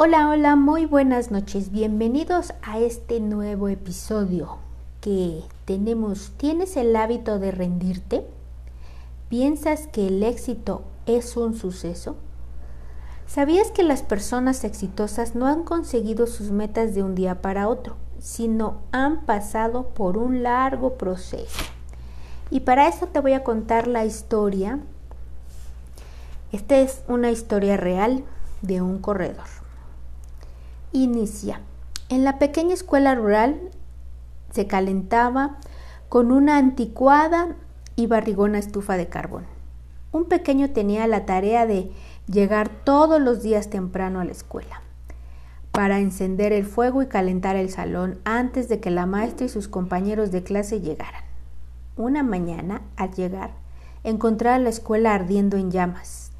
Hola, hola, muy buenas noches. Bienvenidos a este nuevo episodio que tenemos. ¿Tienes el hábito de rendirte? ¿Piensas que el éxito es un suceso? ¿Sabías que las personas exitosas no han conseguido sus metas de un día para otro, sino han pasado por un largo proceso? Y para eso te voy a contar la historia. Esta es una historia real de un corredor. Inicia. En la pequeña escuela rural se calentaba con una anticuada y barrigona estufa de carbón. Un pequeño tenía la tarea de llegar todos los días temprano a la escuela para encender el fuego y calentar el salón antes de que la maestra y sus compañeros de clase llegaran. Una mañana, al llegar, encontraron la escuela ardiendo en llamas.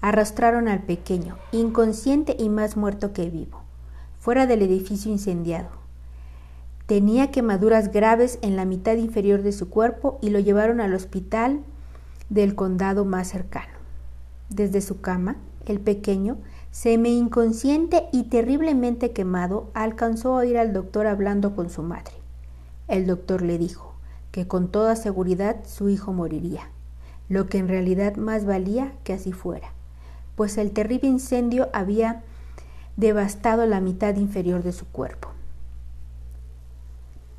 Arrastraron al pequeño, inconsciente y más muerto que vivo fuera del edificio incendiado. Tenía quemaduras graves en la mitad inferior de su cuerpo y lo llevaron al hospital del condado más cercano. Desde su cama, el pequeño, semi inconsciente y terriblemente quemado, alcanzó a oír al doctor hablando con su madre. El doctor le dijo que con toda seguridad su hijo moriría, lo que en realidad más valía que así fuera, pues el terrible incendio había devastado la mitad inferior de su cuerpo.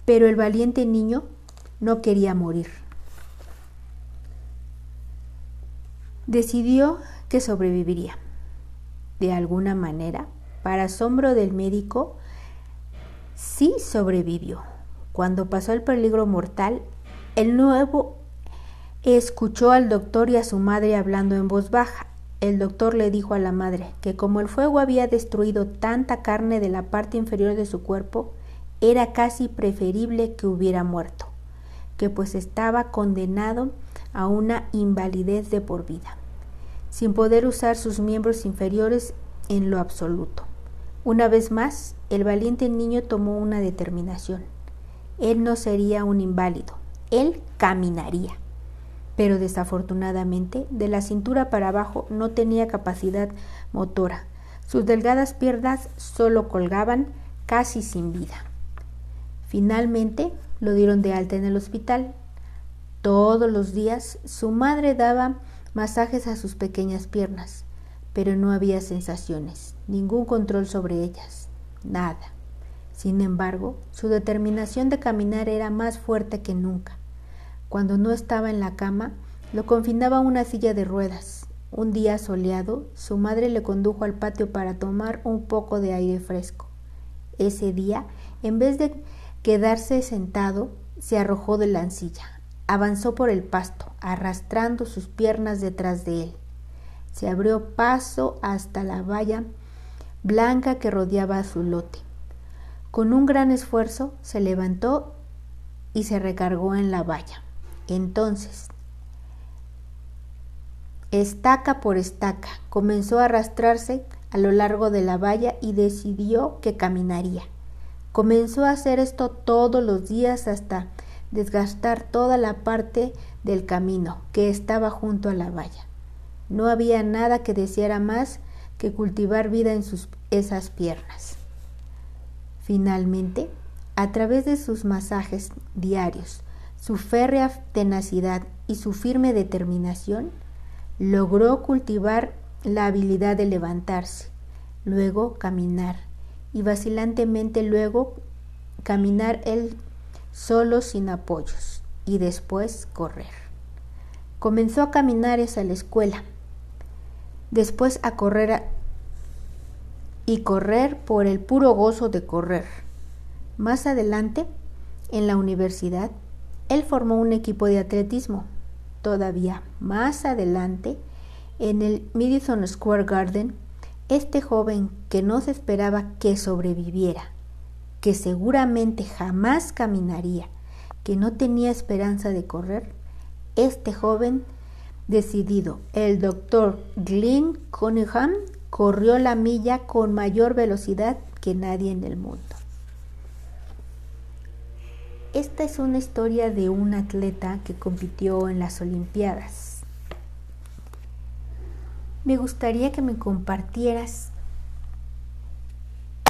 Pero el valiente niño no quería morir. Decidió que sobreviviría. De alguna manera, para asombro del médico, sí sobrevivió. Cuando pasó el peligro mortal, el nuevo escuchó al doctor y a su madre hablando en voz baja. El doctor le dijo a la madre que como el fuego había destruido tanta carne de la parte inferior de su cuerpo, era casi preferible que hubiera muerto, que pues estaba condenado a una invalidez de por vida, sin poder usar sus miembros inferiores en lo absoluto. Una vez más, el valiente niño tomó una determinación. Él no sería un inválido, él caminaría pero desafortunadamente de la cintura para abajo no tenía capacidad motora. Sus delgadas piernas solo colgaban casi sin vida. Finalmente lo dieron de alta en el hospital. Todos los días su madre daba masajes a sus pequeñas piernas, pero no había sensaciones, ningún control sobre ellas, nada. Sin embargo, su determinación de caminar era más fuerte que nunca. Cuando no estaba en la cama, lo confinaba a una silla de ruedas. Un día soleado, su madre le condujo al patio para tomar un poco de aire fresco. Ese día, en vez de quedarse sentado, se arrojó de la silla. Avanzó por el pasto, arrastrando sus piernas detrás de él. Se abrió paso hasta la valla blanca que rodeaba su lote. Con un gran esfuerzo se levantó y se recargó en la valla. Entonces, estaca por estaca, comenzó a arrastrarse a lo largo de la valla y decidió que caminaría. Comenzó a hacer esto todos los días hasta desgastar toda la parte del camino que estaba junto a la valla. No había nada que deseara más que cultivar vida en sus, esas piernas. Finalmente, a través de sus masajes diarios, su férrea tenacidad y su firme determinación, logró cultivar la habilidad de levantarse, luego caminar y vacilantemente luego caminar él solo sin apoyos y después correr. Comenzó a caminar hacia la escuela, después a correr y correr por el puro gozo de correr. Más adelante, en la universidad, él formó un equipo de atletismo. Todavía más adelante, en el Madison Square Garden, este joven que no se esperaba que sobreviviera, que seguramente jamás caminaría, que no tenía esperanza de correr, este joven decidido, el doctor Glenn Cunningham, corrió la milla con mayor velocidad que nadie en el mundo. Esta es una historia de un atleta que compitió en las Olimpiadas. Me gustaría que me compartieras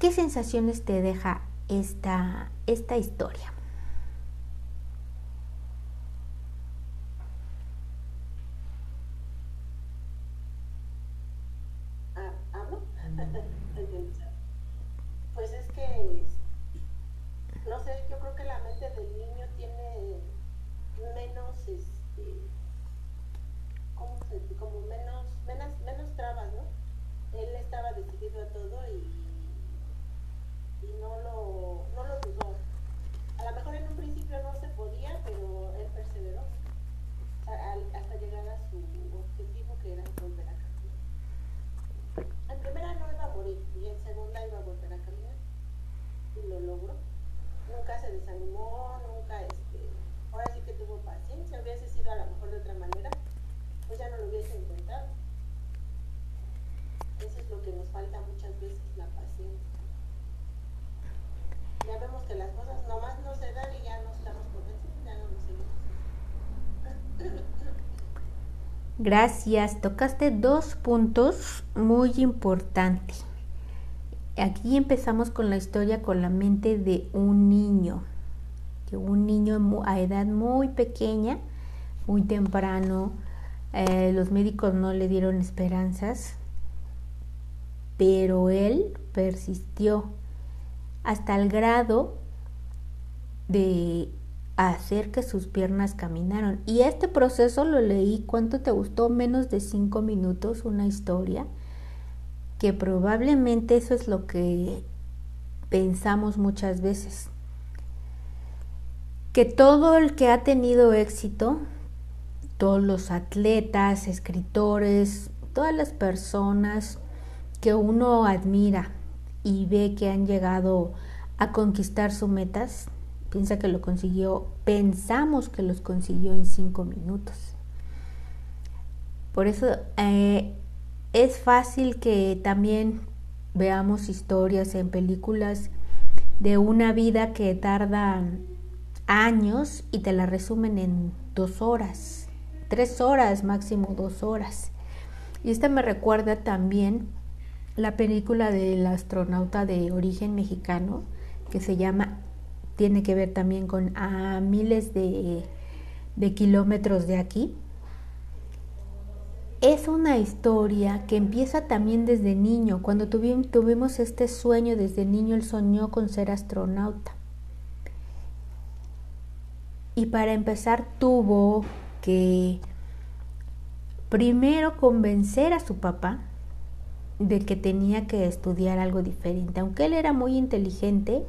¿Qué sensaciones te deja esta, esta historia? Gracias, tocaste dos puntos muy importantes. Aquí empezamos con la historia con la mente de un niño, que un niño a edad muy pequeña, muy temprano, eh, los médicos no le dieron esperanzas, pero él persistió hasta el grado de hacer que sus piernas caminaron. Y este proceso lo leí, ¿cuánto te gustó? Menos de cinco minutos, una historia, que probablemente eso es lo que pensamos muchas veces. Que todo el que ha tenido éxito, todos los atletas, escritores, todas las personas que uno admira y ve que han llegado a conquistar sus metas, piensa que lo consiguió, pensamos que los consiguió en cinco minutos. Por eso eh, es fácil que también veamos historias en películas de una vida que tarda años y te la resumen en dos horas, tres horas, máximo dos horas. Y esta me recuerda también la película del astronauta de origen mexicano que se llama tiene que ver también con a miles de, kilómetros de aquí. Es una historia que empieza también desde niño. Cuando tuvimos, tuvimos este sueño desde niño, él soñó con ser astronauta. Y para empezar tuvo que primero convencer a su papá de que tenía que estudiar algo diferente. Aunque él era muy inteligente,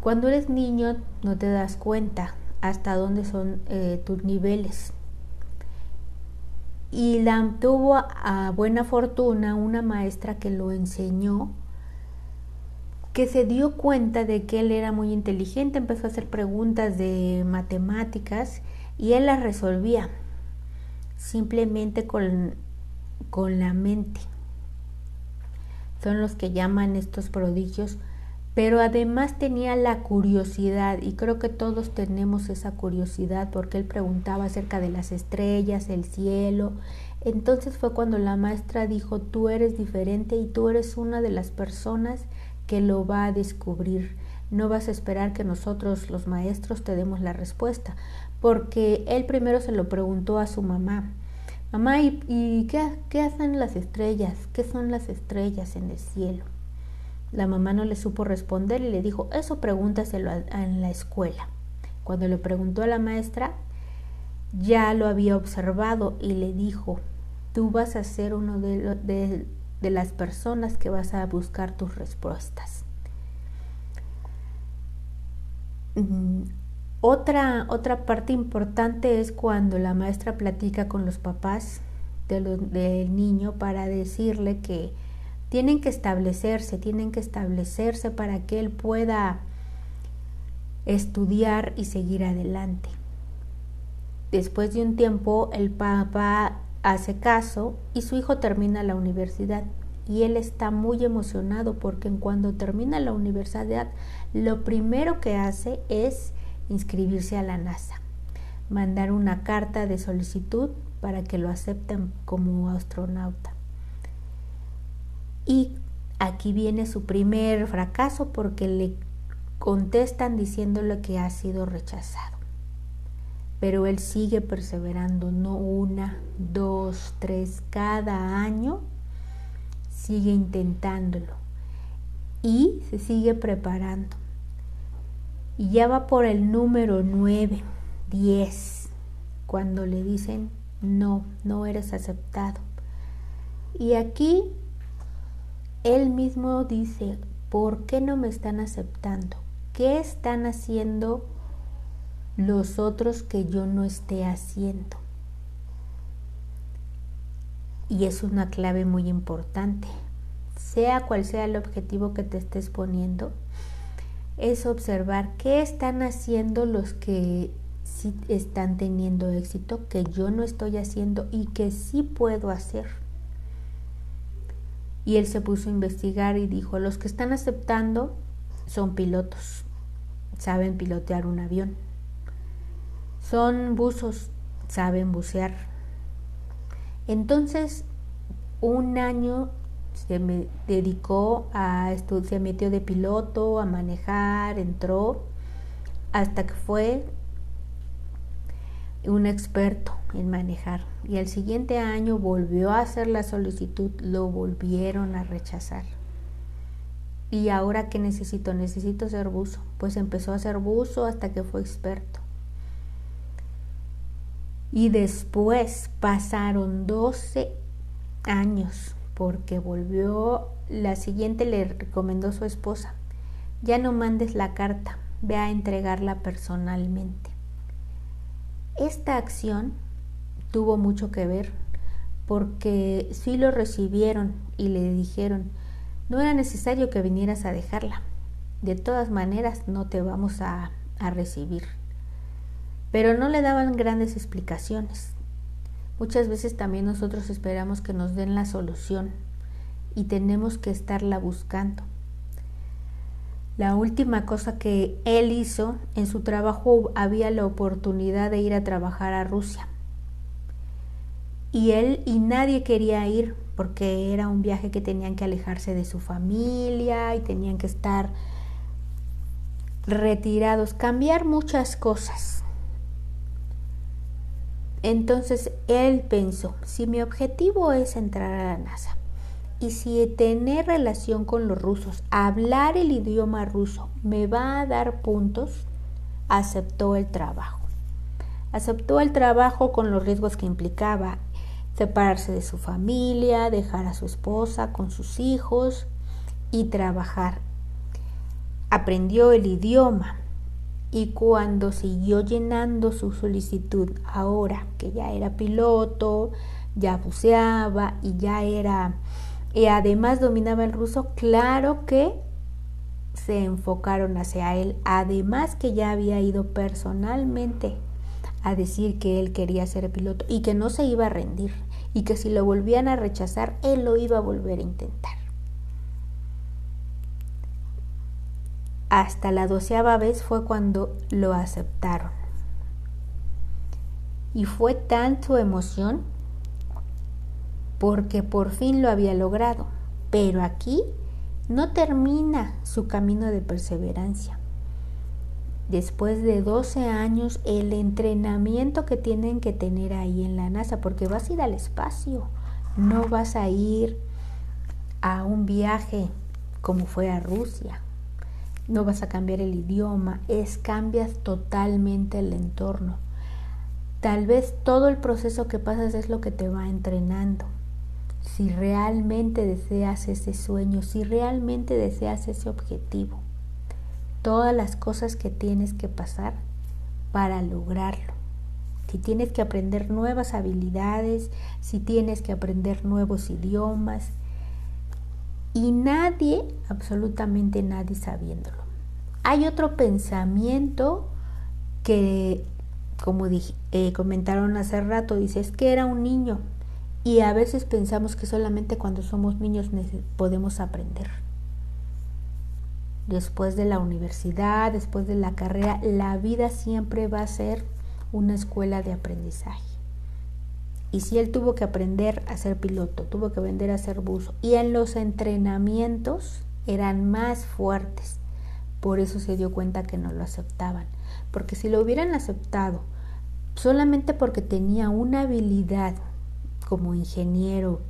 cuando eres niño no te das cuenta hasta dónde son eh, tus niveles. Y la, tuvo a buena fortuna una maestra que lo enseñó, que se dio cuenta de que él era muy inteligente, empezó a hacer preguntas de matemáticas y él las resolvía simplemente con, con la mente. Son los que llaman estos prodigios pero además tenía la curiosidad y creo que todos tenemos esa curiosidad porque él preguntaba acerca de las estrellas, el cielo. Entonces fue cuando la maestra dijo, tú eres diferente y tú eres una de las personas que lo va a descubrir. No vas a esperar que nosotros los maestros te demos la respuesta, porque él primero se lo preguntó a su mamá. Mamá, ¿y, qué, hacen las estrellas? ¿Qué son las estrellas en el cielo? La mamá no le supo responder y le dijo, eso pregúntaselo en la escuela. Cuando le preguntó a la maestra, ya lo había observado y le dijo, tú vas a ser uno de, de las personas que vas a buscar tus respuestas. Mm, otra, otra parte importante es cuando la maestra platica con los papás del niño para decirle que tienen que establecerse, tienen que establecerse para que él pueda estudiar y seguir adelante. Después de un tiempo, el papá hace caso y su hijo termina la universidad. Y él está muy emocionado porque cuando termina la universidad, lo primero que hace es inscribirse a la NASA, mandar una carta de solicitud para que lo acepten como astronauta. Y aquí viene su primer fracaso porque le contestan diciéndole que ha sido rechazado. Pero él sigue perseverando, no una, dos, tres, cada año sigue intentándolo y se sigue preparando. Y ya va por el número 9, 10, cuando le dicen, no, no eres aceptado. Y aquí él mismo dice, ¿por qué no me están aceptando? ¿Qué están haciendo los otros que yo no esté haciendo? Y es una clave muy importante. Sea cual sea el objetivo que te estés poniendo, es observar qué están haciendo los que sí están teniendo éxito, que yo no estoy haciendo y que sí puedo hacer. Y él se puso a investigar y dijo, los que están aceptando son pilotos, saben pilotear un avión. Son buzos, saben bucear. Entonces, un año se me dedicó a estudiar, se metió de piloto, a manejar, entró, hasta que fue un experto en manejar. Y el siguiente año volvió a hacer la solicitud, lo volvieron a rechazar. ¿Y ahora qué necesito? Necesito ser buzo. Pues empezó a ser buzo hasta que fue experto. Y después pasaron 12 años porque volvió, la siguiente le recomendó su esposa, ya no mandes la carta, ve a entregarla personalmente. Esta acción tuvo mucho que ver porque sí lo recibieron y le dijeron, no era necesario que vinieras a dejarla, de todas maneras no te vamos a, a recibir. Pero no le daban grandes explicaciones. Muchas veces también nosotros esperamos que nos den la solución y tenemos que estarla buscando. La última cosa que él hizo en su trabajo había la oportunidad de ir a trabajar a Rusia. Y él y nadie quería ir porque era un viaje que tenían que alejarse de su familia y tenían que estar retirados, cambiar muchas cosas. Entonces él pensó, si mi objetivo es entrar a la NASA y si tener relación con los rusos, hablar el idioma ruso me va a dar puntos, aceptó el trabajo. Aceptó el trabajo con los riesgos que implicaba separarse de su familia, dejar a su esposa con sus hijos y trabajar. Aprendió el idioma, y cuando siguió llenando su solicitud, ahora que ya era piloto, ya buceaba y ya era, y además dominaba el ruso, claro que se enfocaron hacia él, además que ya había ido personalmente a decir que él quería ser piloto y que no se iba a rendir y que si lo volvían a rechazar, él lo iba a volver a intentar. Hasta la doceava vez fue cuando lo aceptaron. Y fue tanto emoción porque por fin lo había logrado. Pero aquí no termina su camino de perseverancia. Después de 12 años, el entrenamiento que tienen que tener ahí en la NASA, porque vas a ir al espacio, no vas a ir a un viaje como fue a Rusia no vas a cambiar el idioma, es cambias totalmente el entorno. Tal vez todo el proceso que pasas es lo que te va entrenando. Si realmente deseas ese sueño, si realmente deseas ese objetivo, todas las cosas que tienes que pasar para lograrlo. Si tienes que aprender nuevas habilidades, si tienes que aprender nuevos idiomas, y nadie, absolutamente nadie sabiéndolo. Hay otro pensamiento que, como dije, eh, comentaron hace rato, dice, es que era un niño y a veces pensamos que solamente cuando somos niños podemos aprender. Después de la universidad, después de la carrera, la vida siempre va a ser una escuela de aprendizaje. Y si él tuvo que aprender a ser piloto, tuvo que aprender a ser buzo. Y en los entrenamientos eran más fuertes. Por eso se dio cuenta que no lo aceptaban. Porque si lo hubieran aceptado solamente porque tenía una habilidad como ingeniero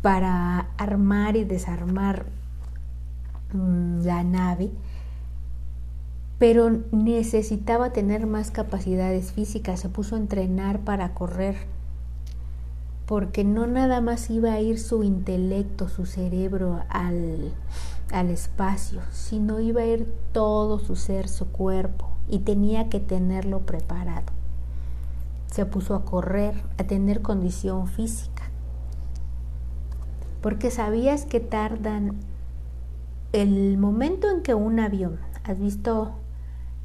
para armar y desarmar mm, la nave, pero necesitaba tener más capacidades físicas, se puso a entrenar para correr, porque no nada más iba a ir su intelecto, su cerebro al, al espacio, sino iba a ir todo su ser, su cuerpo, y tenía que tenerlo preparado. Se puso a correr, a tener condición física, porque sabías que tardan el momento en que un avión, has visto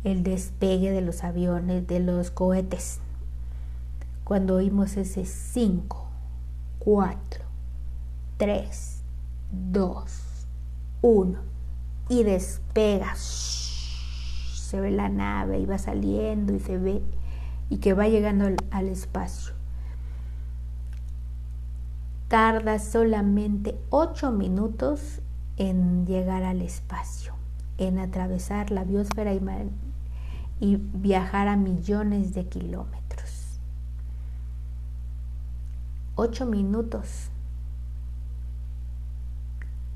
el despegue de los aviones, de los cohetes. Cuando oímos ese 5, 4, 3, 2, 1 y despega. Se ve la nave y va saliendo y se ve y que va llegando al, al espacio. Tarda solamente 8 minutos en llegar al espacio, en atravesar la biosfera y y viajar a millones de kilómetros. Ocho minutos,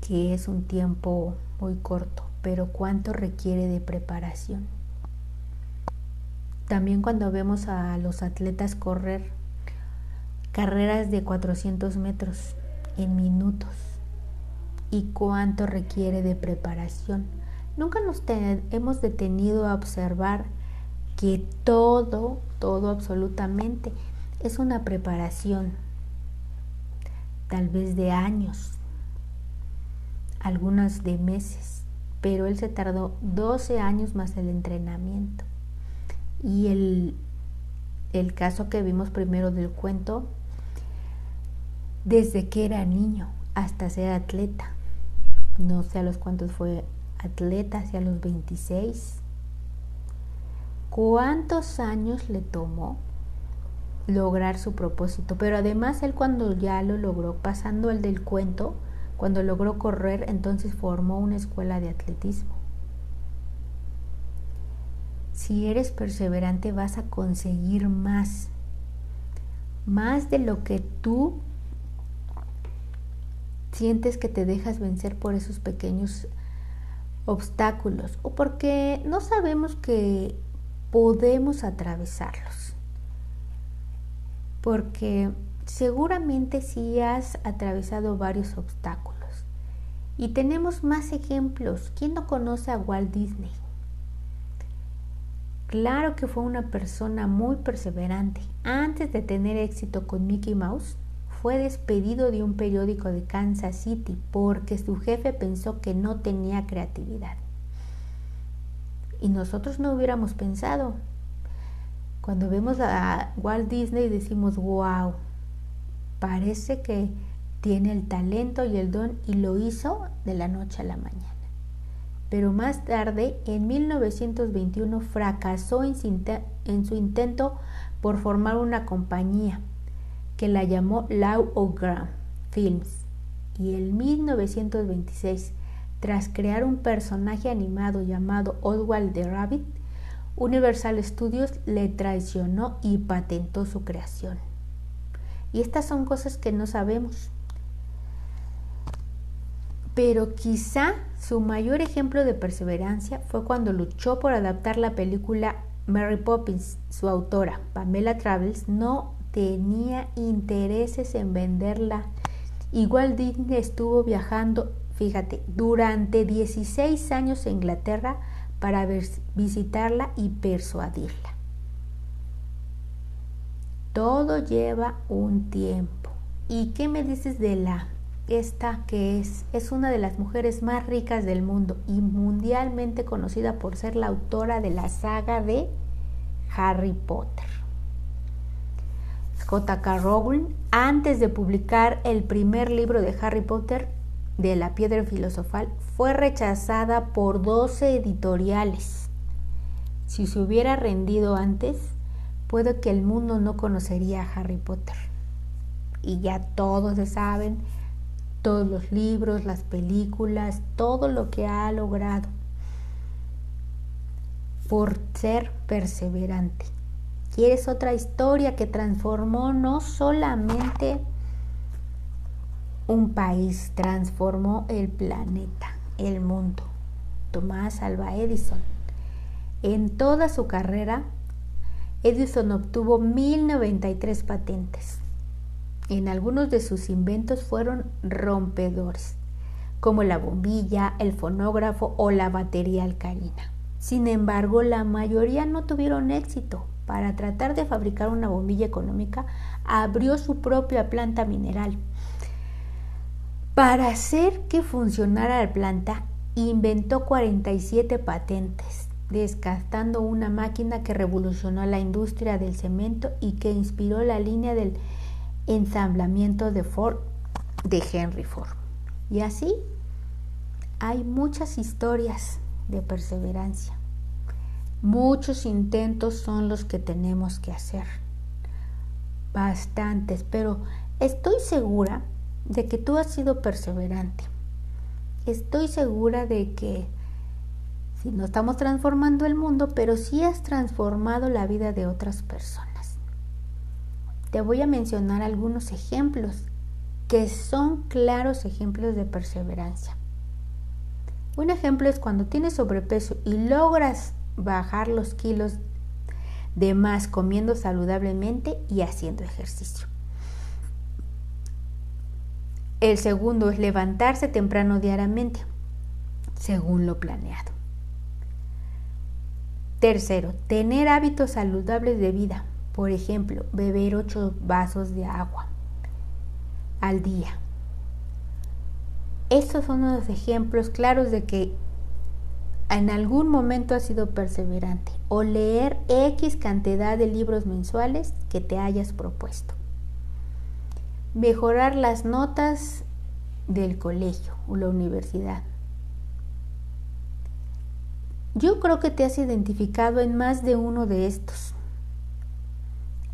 que es un tiempo muy corto, pero cuánto requiere de preparación. También cuando vemos a los atletas correr carreras de 400 metros en minutos y cuánto requiere de preparación Nunca nos hemos detenido a observar que todo, todo absolutamente, es una preparación, tal vez de años, algunas de meses, pero él se tardó 12 años más el entrenamiento. Y el, el caso que vimos primero del cuento, desde que era niño hasta ser atleta, no sé a los cuántos fue atleta hacia los 26. ¿Cuántos años le tomó lograr su propósito? Pero además él cuando ya lo logró, pasando el del cuento, cuando logró correr, entonces formó una escuela de atletismo. Si eres perseverante vas a conseguir más, más de lo que tú sientes que te dejas vencer por esos pequeños obstáculos o porque no sabemos que podemos atravesarlos. Porque seguramente si has atravesado varios obstáculos. Y tenemos más ejemplos. ¿Quién no conoce a Walt Disney? Claro que fue una persona muy perseverante. Antes de tener éxito con Mickey Mouse, fue despedido de un periódico de Kansas City porque su jefe pensó que no tenía creatividad. Y nosotros no hubiéramos pensado. Cuando vemos a Walt Disney decimos, wow, parece que tiene el talento y el don y lo hizo de la noche a la mañana. Pero más tarde, en 1921, fracasó en su intento por formar una compañía que la llamó Lau O'Graham Films y en 1926, tras crear un personaje animado llamado Oswald the Rabbit, Universal Studios le traicionó y patentó su creación. Y estas son cosas que no sabemos. Pero quizá su mayor ejemplo de perseverancia fue cuando luchó por adaptar la película Mary Poppins. Su autora, Pamela Travels, no tenía intereses en venderla. Igual Disney estuvo viajando, fíjate, durante 16 años en Inglaterra para visitarla y persuadirla. Todo lleva un tiempo. ¿Y qué me dices de la esta que es es una de las mujeres más ricas del mundo y mundialmente conocida por ser la autora de la saga de Harry Potter? J.K. Rowling, antes de publicar el primer libro de Harry Potter, de la piedra filosofal, fue rechazada por 12 editoriales. Si se hubiera rendido antes, puede que el mundo no conocería a Harry Potter. y ya todos se saben, todos los libros, las películas, todo lo que ha logrado por ser perseverante. ¿Quieres otra historia que transformó no solamente un país, transformó el planeta, el mundo? Tomás Alba Edison. En toda su carrera, Edison obtuvo 1093 patentes. En algunos de sus inventos fueron rompedores, como la bombilla, el fonógrafo o la batería alcalina. Sin embargo, la mayoría no tuvieron éxito para tratar de fabricar una bombilla económica, abrió su propia planta mineral. Para hacer que funcionara la planta, inventó 47 patentes, descartando una máquina que revolucionó la industria del cemento y que inspiró la línea del ensamblamiento de Ford de Henry Ford. Y así hay muchas historias de perseverancia. Muchos intentos son los que tenemos que hacer. Bastantes, pero estoy segura de que tú has sido perseverante. Estoy segura de que si no estamos transformando el mundo, pero sí has transformado la vida de otras personas. Te voy a mencionar algunos ejemplos que son claros ejemplos de perseverancia. Un ejemplo es cuando tienes sobrepeso y logras bajar los kilos de más comiendo saludablemente y haciendo ejercicio. El segundo es levantarse temprano diariamente, según lo planeado. Tercero, tener hábitos saludables de vida. Por ejemplo, beber 8 vasos de agua al día. Estos son los ejemplos claros de que en algún momento has sido perseverante o leer X cantidad de libros mensuales que te hayas propuesto. Mejorar las notas del colegio o la universidad. Yo creo que te has identificado en más de uno de estos.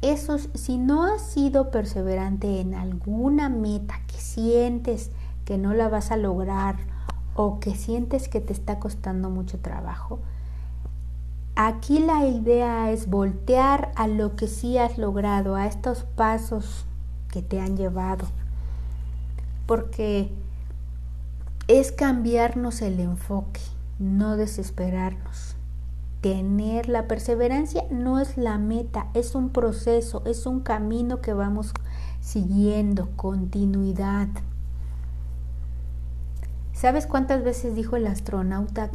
Esos, si no has sido perseverante en alguna meta que sientes que no la vas a lograr o que sientes que te está costando mucho trabajo, aquí la idea es voltear a lo que sí has logrado, a estos pasos que te han llevado, porque es cambiarnos el enfoque, no desesperarnos. Tener la perseverancia no es la meta, es un proceso, es un camino que vamos siguiendo, continuidad. ¿Sabes cuántas veces dijo el astronauta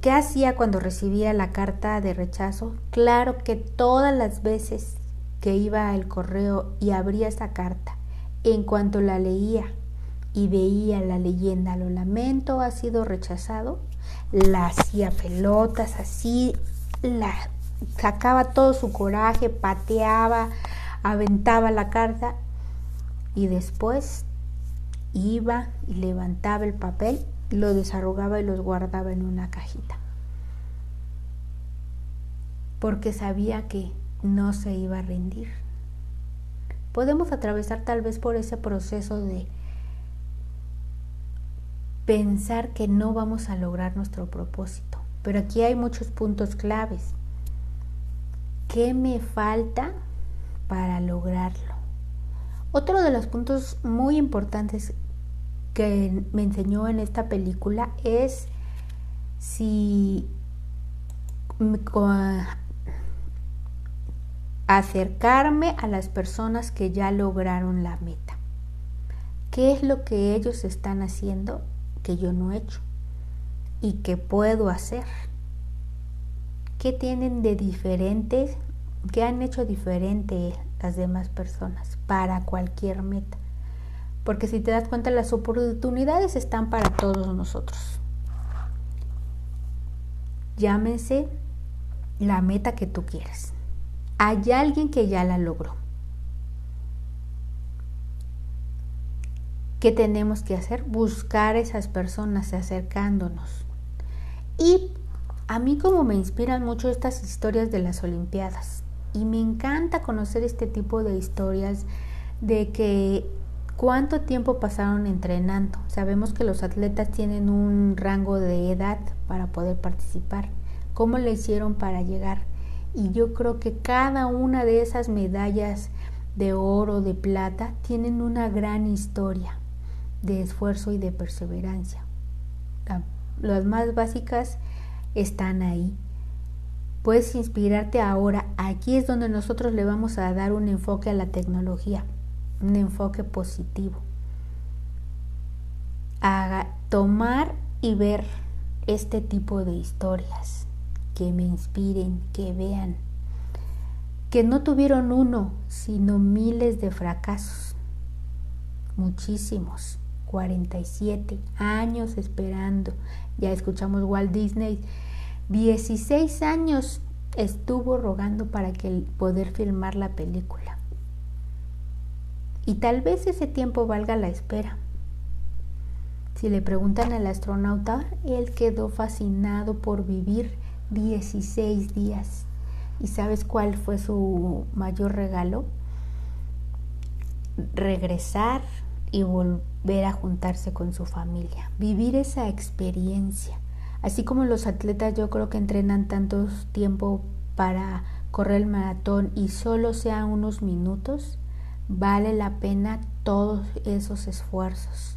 qué hacía cuando recibía la carta de rechazo? Claro que todas las veces que iba al correo y abría esa carta, en cuanto la leía y veía la leyenda, lo lamento, ha sido rechazado, la hacía pelotas así, la sacaba todo su coraje, pateaba, aventaba la carta y después iba y levantaba el papel, lo desarrugaba y los guardaba en una cajita. Porque sabía que no se iba a rendir. Podemos atravesar tal vez por ese proceso de pensar que no vamos a lograr nuestro propósito. Pero aquí hay muchos puntos claves. ¿Qué me falta para lograrlo? Otro de los puntos muy importantes que me enseñó en esta película es si acercarme a las personas que ya lograron la meta. ¿Qué es lo que ellos están haciendo que yo no he hecho y que puedo hacer? ¿Qué tienen de diferente? ¿Qué han hecho diferente las demás personas para cualquier meta? Porque si te das cuenta, las oportunidades están para todos nosotros. Llámense la meta que tú quieras. Hay alguien que ya la logró. ¿Qué tenemos que hacer? Buscar esas personas acercándonos. Y a mí como me inspiran mucho estas historias de las Olimpiadas. Y me encanta conocer este tipo de historias de que cuánto tiempo pasaron entrenando. Sabemos que los atletas tienen un rango de edad para poder participar. ¿Cómo le hicieron para llegar? Y yo creo que cada una de esas medallas de oro, de plata, tienen una gran historia de esfuerzo y de perseverancia. Las más básicas están ahí. Puedes inspirarte ahora. Aquí es donde nosotros le vamos a dar un enfoque a la tecnología, un enfoque positivo. A tomar y ver este tipo de historias que me inspiren, que vean, que no tuvieron uno, sino miles de fracasos, muchísimos, 47 años esperando. Ya escuchamos Walt Disney, 16 años estuvo rogando para que poder filmar la película. Y tal vez ese tiempo valga la espera. Si le preguntan al astronauta, él quedó fascinado por vivir 16 días. ¿Y sabes cuál fue su mayor regalo? Regresar y volver a juntarse con su familia, vivir esa experiencia. Así como los atletas yo creo que entrenan tanto tiempo para correr el maratón y solo sean unos minutos, vale la pena todos esos esfuerzos.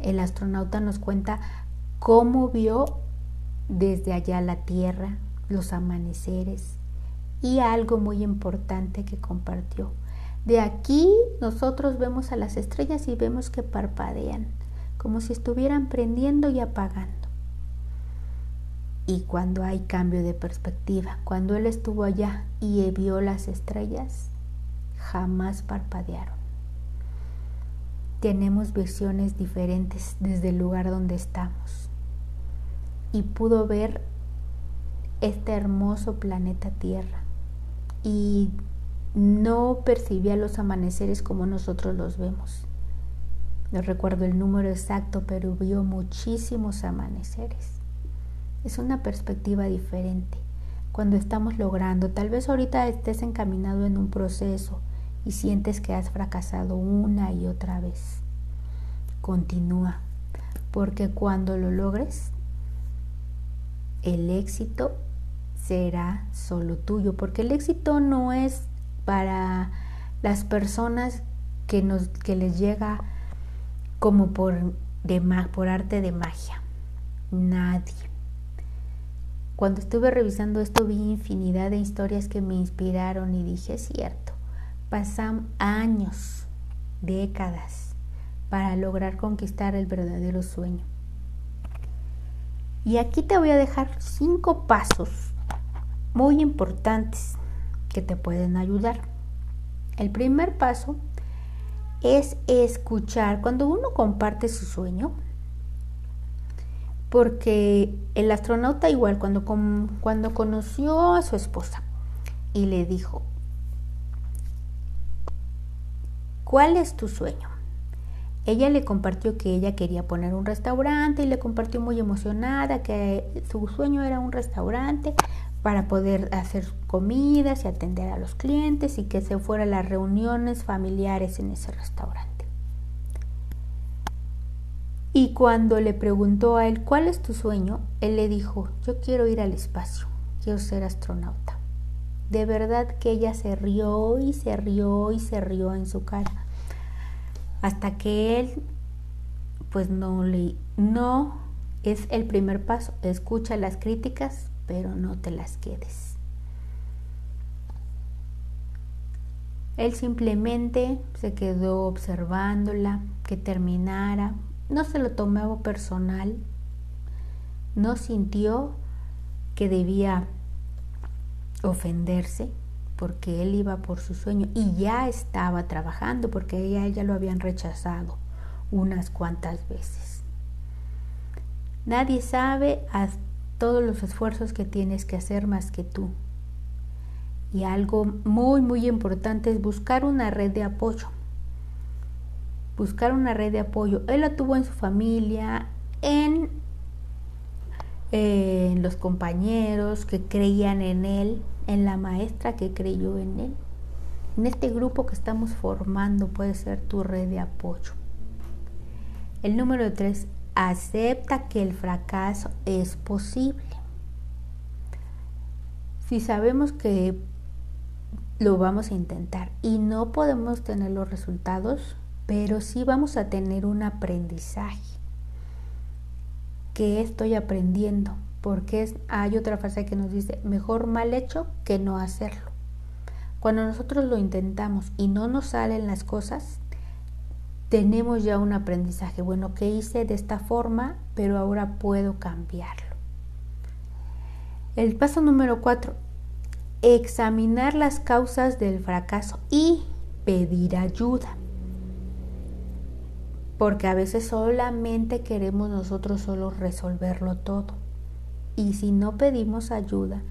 El astronauta nos cuenta cómo vio desde allá la tierra, los amaneceres y algo muy importante que compartió. De aquí nosotros vemos a las estrellas y vemos que parpadean, como si estuvieran prendiendo y apagando. Y cuando hay cambio de perspectiva, cuando él estuvo allá y vio las estrellas, jamás parpadearon. Tenemos visiones diferentes desde el lugar donde estamos y pudo ver este hermoso planeta Tierra y no percibía los amaneceres como nosotros los vemos. No recuerdo el número exacto, pero vio muchísimos amaneceres. Es una perspectiva diferente. Cuando estamos logrando, tal vez ahorita estés encaminado en un proceso y sientes que has fracasado una y otra vez. Continúa, porque cuando lo logres, el éxito será solo tuyo, porque el éxito no es para las personas que, nos, que les llega como por, de, por arte de magia. Nadie. Cuando estuve revisando esto vi infinidad de historias que me inspiraron y dije, cierto, pasan años, décadas, para lograr conquistar el verdadero sueño. Y aquí te voy a dejar cinco pasos muy importantes que te pueden ayudar. El primer paso es escuchar cuando uno comparte su sueño, porque el astronauta igual cuando, cuando conoció a su esposa y le dijo, ¿cuál es tu sueño? Ella le compartió que ella quería poner un restaurante y le compartió muy emocionada que su sueño era un restaurante para poder hacer comidas y atender a los clientes y que se fueran las reuniones familiares en ese restaurante. Y cuando le preguntó a él, ¿cuál es tu sueño? Él le dijo, yo quiero ir al espacio, quiero ser astronauta. De verdad que ella se rió y se rió y se rió en su cara hasta que él pues no le no es el primer paso. Escucha las críticas pero no te las quedes. Él simplemente se quedó observándola que terminara. No se lo tomó personal. No sintió que debía ofenderse porque él iba por su sueño y ya estaba trabajando porque ella, ella lo habían rechazado unas cuantas veces. Nadie sabe todos los esfuerzos que tienes que hacer más que tú. Y algo muy, muy importante es buscar una red de apoyo. Buscar una red de apoyo. Él la tuvo en su familia, en, en los compañeros que creían en él, en la maestra que creyó en él. En este grupo que estamos formando puede ser tu red de apoyo. El número tres, acepta que el fracaso es posible. Si sabemos que lo vamos a intentar y no podemos tener los resultados, pero sí vamos a tener un aprendizaje. ¿Qué estoy aprendiendo? Porque hay otra frase que nos dice, mejor mal hecho que no hacerlo. Cuando nosotros lo intentamos y no nos salen las cosas, tenemos ya un aprendizaje. Bueno, que hice de esta forma, pero ahora puedo cambiarlo. El paso número cuatro, examinar las causas del fracaso y pedir ayuda. Porque a veces solamente queremos nosotros solo resolverlo todo. Y si no pedimos ayuda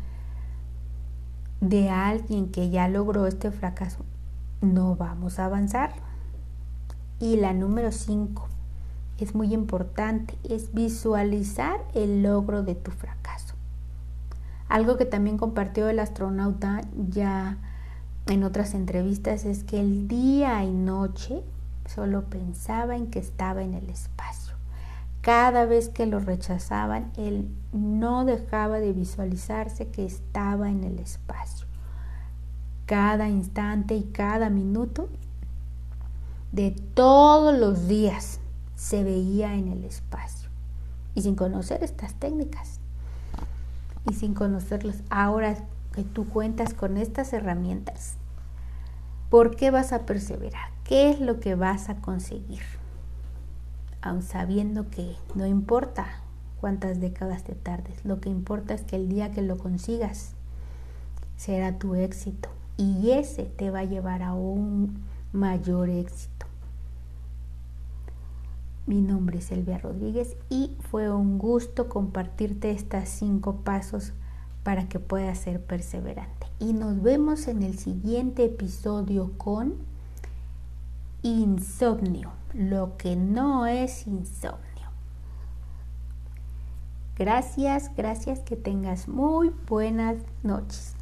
de alguien que ya logró este fracaso, no vamos a avanzar. Y la número 5 es muy importante, es visualizar el logro de tu fracaso. Algo que también compartió el astronauta ya en otras entrevistas es que el día y noche solo pensaba en que estaba en el espacio. Cada vez que lo rechazaban, él no dejaba de visualizarse que estaba en el espacio. Cada instante y cada minuto de todos los días se veía en el espacio. Y sin conocer estas técnicas, y sin conocerlos. Ahora que tú cuentas con estas herramientas, ¿por qué vas a perseverar? ¿Qué es lo que vas a conseguir? Aun sabiendo que no importa cuántas décadas te tardes, lo que importa es que el día que lo consigas será tu éxito y ese te va a llevar a un mayor éxito. Mi nombre es Elvia Rodríguez y fue un gusto compartirte estos cinco pasos para que puedas ser perseverante. Y nos vemos en el siguiente episodio con insomnio, lo que no es insomnio. Gracias, gracias, que tengas muy buenas noches.